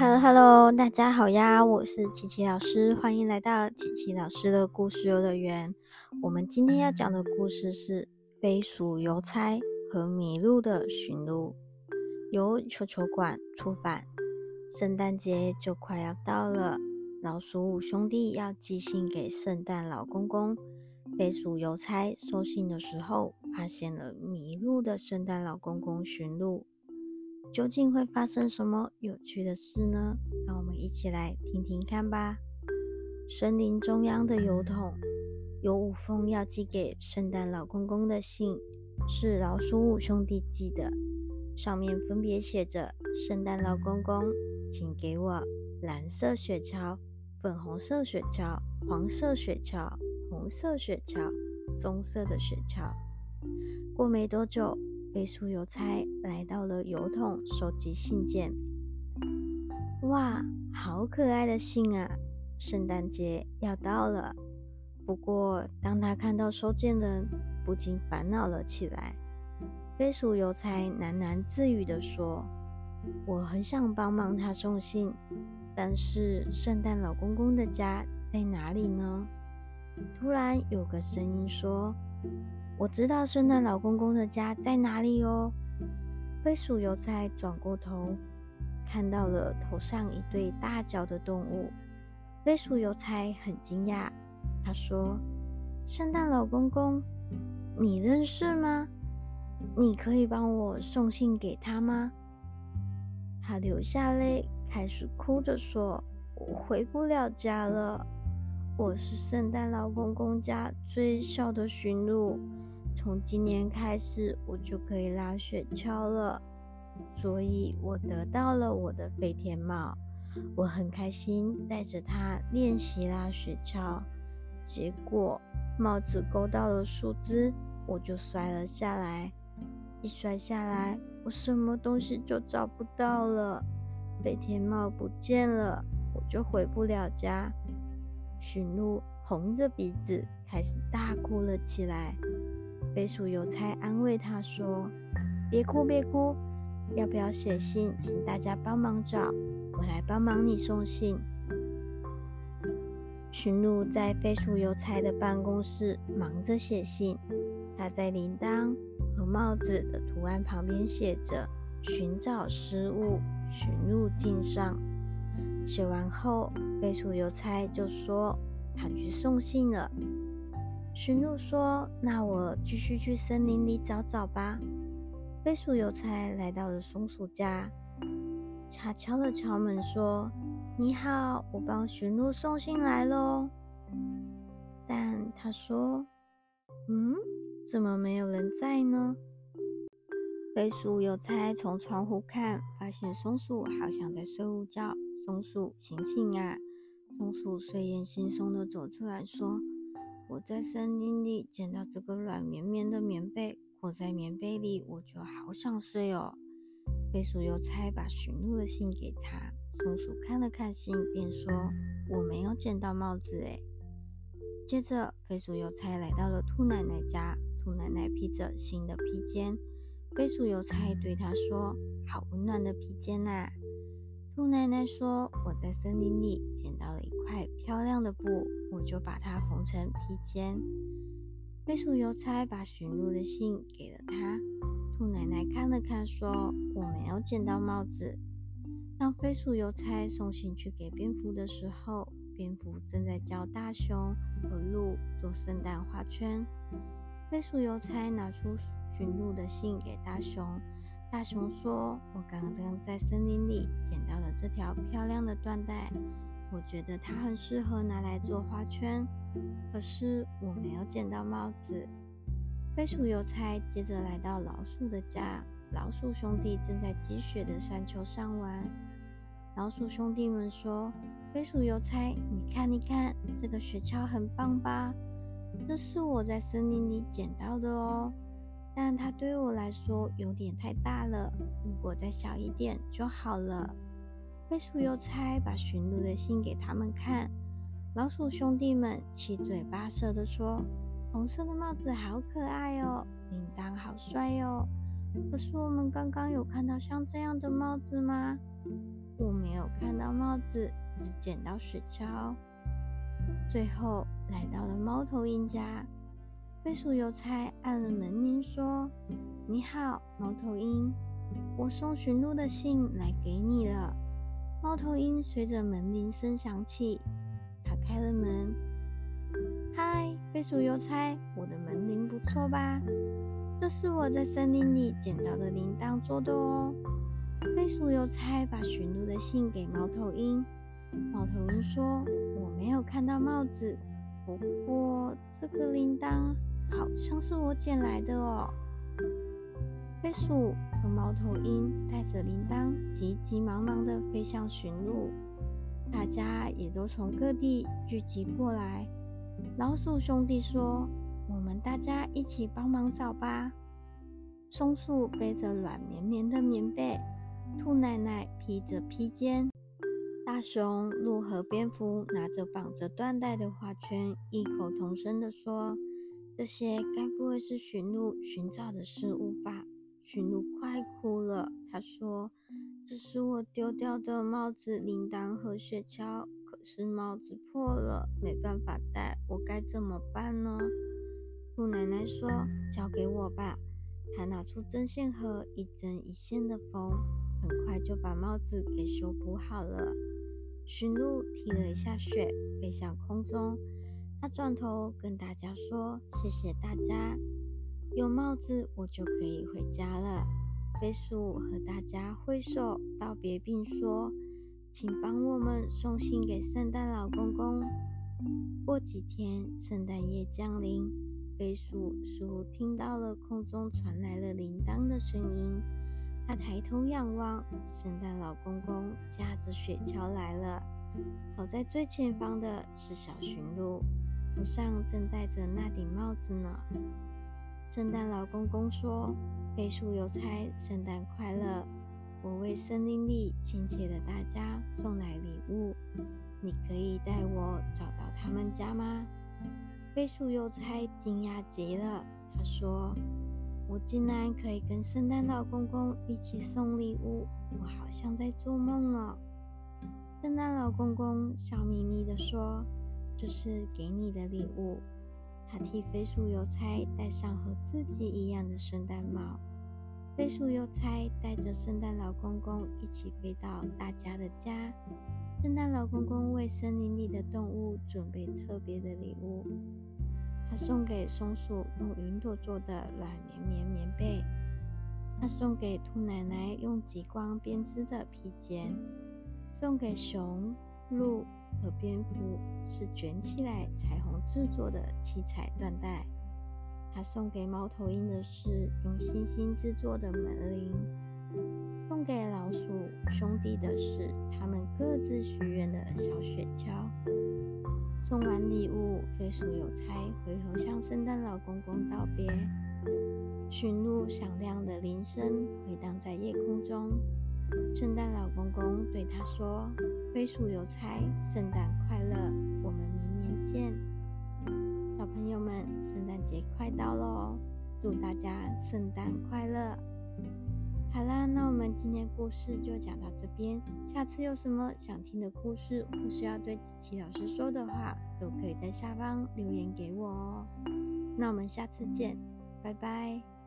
Hello Hello，大家好呀，我是琪琪老师，欢迎来到琪琪老师的故事游乐园。我们今天要讲的故事是《飞鼠邮差和麋鹿的驯鹿》，由球球馆出版。圣诞节就快要到了，老鼠五兄弟要寄信给圣诞老公公。飞鼠邮差收信的时候，发现了迷路的圣诞老公公驯鹿。究竟会发生什么有趣的事呢？让我们一起来听听看吧。森林中央的邮筒有五封要寄给圣诞老公公的信，是老鼠五兄弟寄的。上面分别写着：“圣诞老公公，请给我蓝色雪橇、粉红色雪橇、黄色雪橇、红色雪橇、棕色的雪橇。”过没多久。飞鼠邮差来到了邮筒，收集信件。哇，好可爱的信啊！圣诞节要到了。不过，当他看到收件人，不禁烦恼了起来。飞鼠邮差喃喃自语地说：“我很想帮忙他送信，但是圣诞老公公的家在哪里呢？”突然，有个声音说。我知道圣诞老公公的家在哪里哦。飞鼠邮差转过头，看到了头上一对大脚的动物。飞鼠邮差很惊讶，他说：“圣诞老公公，你认识吗？你可以帮我送信给他吗？”他流下泪，开始哭着说：“我回不了家了。我是圣诞老公公家最小的驯鹿。”从今年开始，我就可以拉雪橇了，所以我得到了我的飞天帽。我很开心，带着它练习拉雪橇。结果帽子勾到了树枝，我就摔了下来。一摔下来，我什么东西就找不到了，飞天帽不见了，我就回不了家。驯鹿红着鼻子开始大哭了起来。飞鼠邮差安慰他说：“别哭，别哭，要不要写信，请大家帮忙找，我来帮忙你送信。”驯鹿在飞鼠邮差的办公室忙着写信，他在铃铛和帽子的图案旁边写着“寻找失物，驯鹿敬上”。写完后，飞鼠邮差就说：“他去送信了。”驯鹿说：“那我继续去森林里找找吧。”飞鼠邮差来到了松鼠家，他敲了敲门说：“你好，我帮驯鹿送信来喽。”但他说：“嗯，怎么没有人在呢？”飞鼠邮差从窗户看，发现松鼠好像在睡午觉。松鼠，醒醒啊！松鼠睡眼惺忪的走出来说。我在森林里捡到这个软绵绵的棉被，裹在棉被里，我就好想睡哦。飞鼠邮差把驯鹿的信给他，松鼠看了看信，便说：“我没有捡到帽子诶。”接着，飞鼠邮差来到了兔奶奶家，兔奶奶披着新的披肩。飞鼠邮差对她说：“好温暖的披肩呐！”兔奶奶说：“我在森林里捡到了一块漂亮的布，我就把它缝成披肩。”飞鼠邮差把驯鹿的信给了他。兔奶奶看了看，说：“我没有捡到帽子。”当飞鼠邮差送信去给蝙蝠的时候，蝙蝠正在教大熊和鹿做圣诞花圈。飞鼠邮差拿出驯鹿的信给大熊。大熊说：“我刚刚在森林里捡到了这条漂亮的缎带，我觉得它很适合拿来做花圈。可是我没有捡到帽子。”飞鼠邮差接着来到老鼠的家，老鼠兄弟正在积雪的山丘上玩。老鼠兄弟们说：“飞鼠邮差，你看，你看，这个雪橇很棒吧？这是我在森林里捡到的哦。”但它对我来说有点太大了，如果再小一点就好了。飞鼠邮差把驯鹿的信给他们看，老鼠兄弟们七嘴八舌地说：“红色的帽子好可爱哦，铃铛好帅哦。可是我们刚刚有看到像这样的帽子吗？”我没有看到帽子，只捡到雪橇。最后来到了猫头鹰家，飞鼠邮差按了门铃，说：“你好，猫头鹰，我送驯鹿的信来给你了。”猫头鹰随着门铃声响起，打开了门。“嗨，飞鼠邮差，我的门铃不错吧？这是我在森林里捡到的铃铛做的哦。”飞鼠邮差把驯鹿的信给猫头鹰。猫头鹰说：“我没有看到帽子，不过这个铃铛好像是我捡来的哦。”飞鼠和猫头鹰带着铃铛，急急忙忙地飞向驯鹿。大家也都从各地聚集过来。老鼠兄弟说：“我们大家一起帮忙找吧。”松鼠背着软绵绵的棉被。兔奶奶披着披肩，大熊、鹿和蝙蝠拿着绑着缎带的花圈，异口同声地说：“这些该不会是驯鹿寻找的事物吧？”驯鹿快哭了，他说：“这是我丢掉的帽子、铃铛和雪橇，可是帽子破了，没办法戴，我该怎么办呢？”兔奶奶说：“交给我吧。”她拿出针线盒，一针一线的缝。很快就把帽子给修补好了。驯鹿踢了一下雪，飞向空中。他转头跟大家说：“谢谢大家，有帽子我就可以回家了。”飞鼠和大家挥手道别，并说：“请帮我们送信给圣诞老公公。”过几天，圣诞夜降临，飞鼠似乎听到了空中传来了铃铛的声音。他抬头仰望，圣诞老公公驾着雪橇来了。跑在最前方的是小驯鹿，头上正戴着那顶帽子呢。圣诞老公公说：“飞鼠邮差，圣诞快乐！我为森林里亲切的大家送来礼物，你可以带我找到他们家吗？”飞鼠邮差惊讶极了，他说。我竟然可以跟圣诞老公公一起送礼物，我好像在做梦哦。圣诞老公公笑眯眯地说：“这是给你的礼物。”他替飞鼠邮差戴上和自己一样的圣诞帽。飞鼠邮差带着圣诞老公公一起飞到大家的家。圣诞老公公为森林里的动物准备特别的礼物。他送给松鼠用云朵做的软绵绵棉被，他送给兔奶奶用极光编织的披肩，送给熊、鹿和蝙蝠是卷起来彩虹制作的七彩缎带。他送给猫头鹰的是用星星制作的门铃，送给老鼠兄弟的是他们各自许愿的小雪橇。送完礼物，飞鼠邮差回头向圣诞老公公道别。驯鹿响亮的铃声回荡在夜空中。圣诞老公公对他说：“飞鼠邮差，圣诞快乐！我们明年见。”小朋友们，圣诞节快到喽！祝大家圣诞快乐！好啦，那我们今天故事就讲到这边。下次有什么想听的故事，或是要对子琪老师说的话，都可以在下方留言给我哦。那我们下次见，拜拜。